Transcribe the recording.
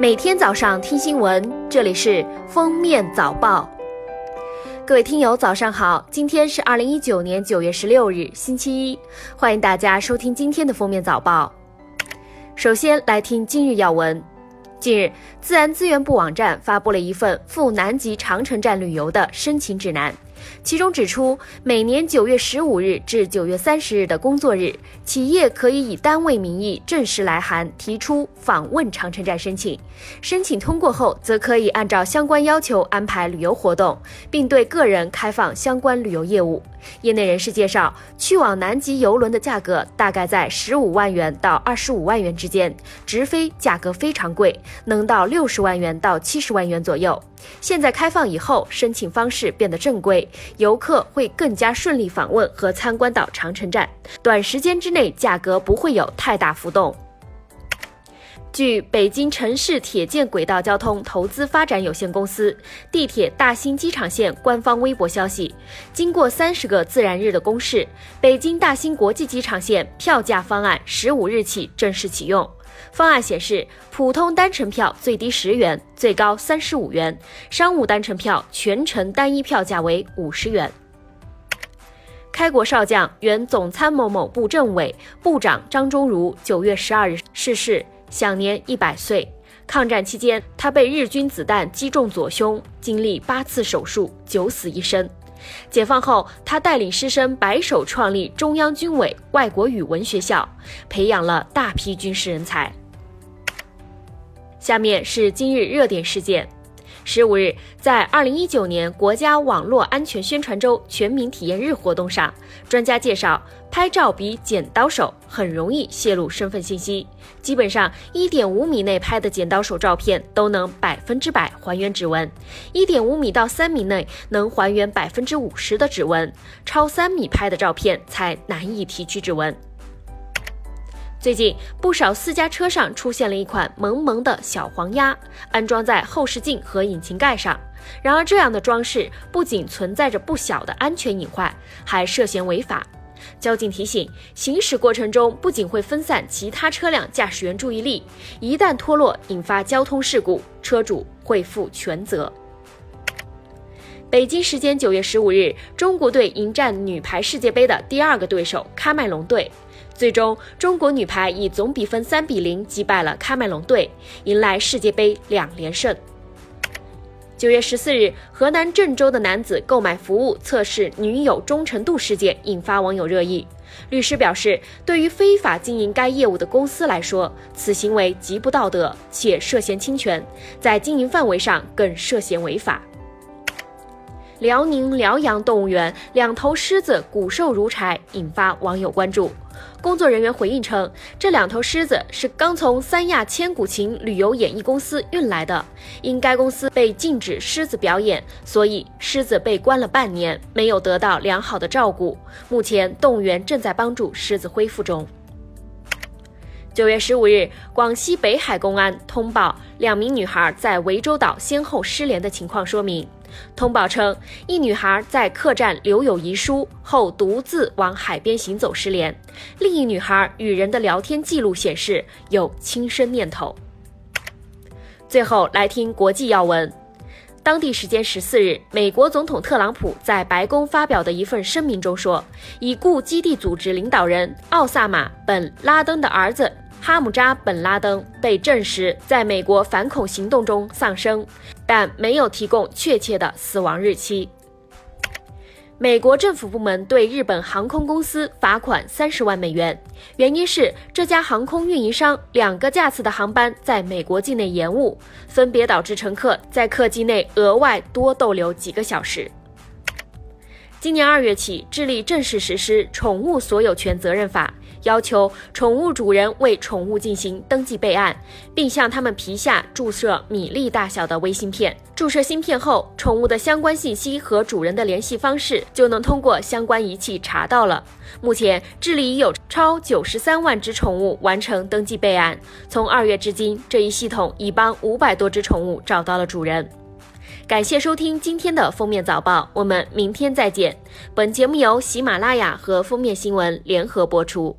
每天早上听新闻，这里是封面早报。各位听友，早上好！今天是二零一九年九月十六日，星期一，欢迎大家收听今天的封面早报。首先来听今日要闻。近日，自然资源部网站发布了一份赴南极长城站旅游的申请指南。其中指出，每年九月十五日至九月三十日的工作日，企业可以以单位名义正式来函提出访问长城站申请。申请通过后，则可以按照相关要求安排旅游活动，并对个人开放相关旅游业务。业内人士介绍，去往南极游轮的价格大概在十五万元到二十五万元之间，直飞价格非常贵，能到六十万元到七十万元左右。现在开放以后，申请方式变得正规，游客会更加顺利访问和参观到长城站，短时间之内价格不会有太大浮动。据北京城市铁建轨道交通投资发展有限公司地铁大兴机场线官方微博消息，经过三十个自然日的公示，北京大兴国际机场线票价方案十五日起正式启用。方案显示，普通单程票最低十元，最高三十五元；商务单程票全程单一票价为五十元。开国少将、原总参谋某部政委、部长张忠儒九月十二日逝世。享年一百岁。抗战期间，他被日军子弹击中左胸，经历八次手术，九死一生。解放后，他带领师生白手创立中央军委外国语文学校，培养了大批军事人才。下面是今日热点事件。十五日，在二零一九年国家网络安全宣传周全民体验日活动上，专家介绍，拍照比剪刀手很容易泄露身份信息。基本上，一点五米内拍的剪刀手照片都能百分之百还原指纹，一点五米到三米内能还原百分之五十的指纹，超三米拍的照片才难以提取指纹。最近，不少私家车上出现了一款萌萌的小黄鸭，安装在后视镜和引擎盖上。然而，这样的装饰不仅存在着不小的安全隐患，还涉嫌违法。交警提醒：行驶过程中不仅会分散其他车辆驾驶员注意力，一旦脱落引发交通事故，车主会负全责。北京时间九月十五日，中国队迎战女排世界杯的第二个对手喀麦隆队。最终，中国女排以总比分三比零击败了喀麦隆队，迎来世界杯两连胜。九月十四日，河南郑州的男子购买服务测试女友忠诚度事件引发网友热议。律师表示，对于非法经营该业务的公司来说，此行为极不道德，且涉嫌侵权，在经营范围上更涉嫌违法。辽宁辽阳动物园两头狮子骨瘦如柴，引发网友关注。工作人员回应称，这两头狮子是刚从三亚千古情旅游演艺公司运来的，因该公司被禁止狮子表演，所以狮子被关了半年，没有得到良好的照顾。目前，动物园正在帮助狮子恢复中。九月十五日，广西北海公安通报两名女孩在涠洲岛先后失联的情况，说明。通报称，一女孩在客栈留有遗书后，独自往海边行走失联；另一女孩与人的聊天记录显示有轻生念头。最后来听国际要闻。当地时间十四日，美国总统特朗普在白宫发表的一份声明中说，已故基地组织领导人奥萨马·本·拉登的儿子。哈姆扎·本·拉登被证实在美国反恐行动中丧生，但没有提供确切的死亡日期。美国政府部门对日本航空公司罚款三十万美元，原因是这家航空运营商两个架次的航班在美国境内延误，分别导致乘客在客机内额外多逗留几个小时。今年二月起，智利正式实施《宠物所有权责任法》。要求宠物主人为宠物进行登记备案，并向它们皮下注射米粒大小的微芯片。注射芯片后，宠物的相关信息和主人的联系方式就能通过相关仪器查到了。目前，智利已有超九十三万只宠物完成登记备案。从二月至今，这一系统已帮五百多只宠物找到了主人。感谢收听今天的封面早报，我们明天再见。本节目由喜马拉雅和封面新闻联合播出。